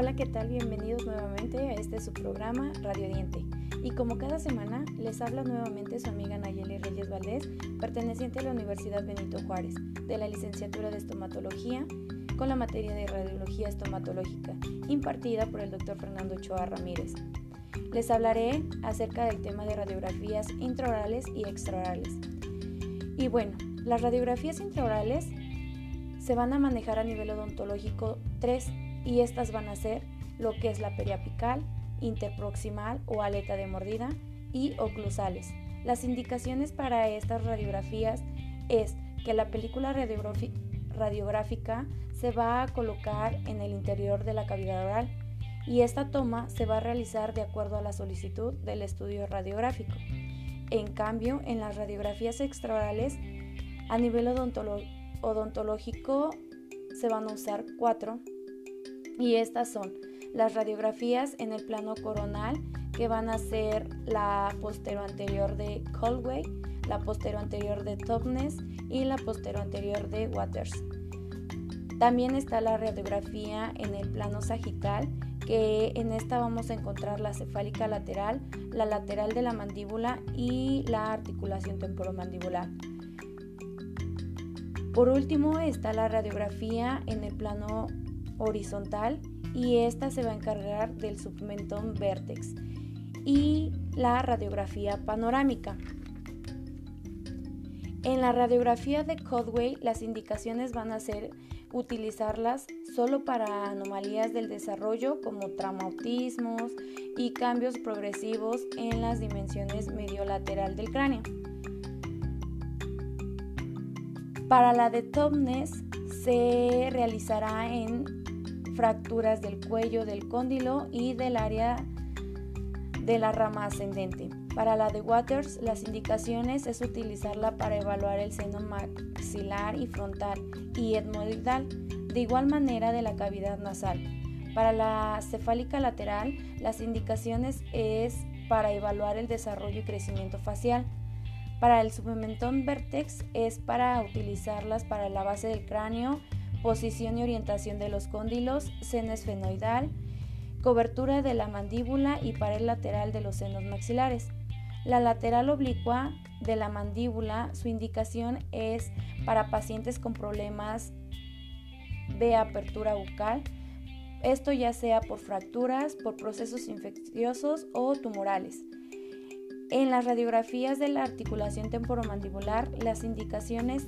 Hola, ¿qué tal? Bienvenidos nuevamente a este su programa Radio Diente. Y como cada semana, les habla nuevamente su amiga Nayeli Reyes Valdés, perteneciente a la Universidad Benito Juárez, de la licenciatura de estomatología con la materia de radiología estomatológica, impartida por el doctor Fernando Ochoa Ramírez. Les hablaré acerca del tema de radiografías intraorales y extraorales. Y bueno, las radiografías intraorales se van a manejar a nivel odontológico 3 y estas van a ser lo que es la periapical, interproximal o aleta de mordida y oclusales. Las indicaciones para estas radiografías es que la película radiográfica se va a colocar en el interior de la cavidad oral y esta toma se va a realizar de acuerdo a la solicitud del estudio radiográfico. En cambio, en las radiografías extraorales, a nivel odontológico se van a usar cuatro y estas son las radiografías en el plano coronal que van a ser la postero anterior de Colway, la postero anterior de Topnes y la postero anterior de Waters. También está la radiografía en el plano sagital, que en esta vamos a encontrar la cefálica lateral, la lateral de la mandíbula y la articulación temporomandibular. Por último está la radiografía en el plano horizontal y esta se va a encargar del submentón vértex y la radiografía panorámica. En la radiografía de Codway las indicaciones van a ser utilizarlas solo para anomalías del desarrollo como traumatismos y cambios progresivos en las dimensiones mediolateral del cráneo. Para la de Topnes se realizará en fracturas del cuello del cóndilo y del área de la rama ascendente. Para la de Waters, las indicaciones es utilizarla para evaluar el seno maxilar y frontal y etmoidal, de igual manera de la cavidad nasal. Para la cefálica lateral, las indicaciones es para evaluar el desarrollo y crecimiento facial. Para el submentón vertex es para utilizarlas para la base del cráneo posición y orientación de los cóndilos, seno esfenoidal, cobertura de la mandíbula y pared lateral de los senos maxilares. La lateral oblicua de la mandíbula, su indicación es para pacientes con problemas de apertura bucal, esto ya sea por fracturas, por procesos infecciosos o tumorales. En las radiografías de la articulación temporomandibular, las indicaciones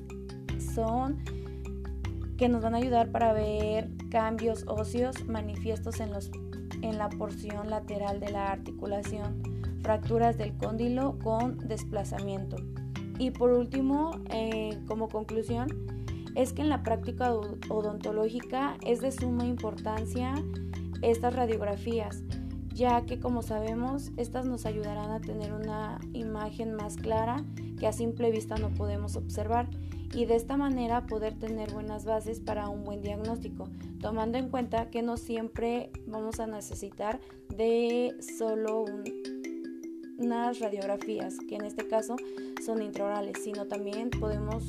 son que nos van a ayudar para ver cambios óseos manifiestos en, los, en la porción lateral de la articulación, fracturas del cóndilo con desplazamiento. Y por último, eh, como conclusión, es que en la práctica odontológica es de suma importancia estas radiografías, ya que como sabemos, estas nos ayudarán a tener una imagen más clara que a simple vista no podemos observar y de esta manera poder tener buenas bases para un buen diagnóstico, tomando en cuenta que no siempre vamos a necesitar de solo unas radiografías, que en este caso son intraorales, sino también podemos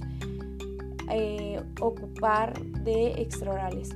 eh, ocupar de extraorales.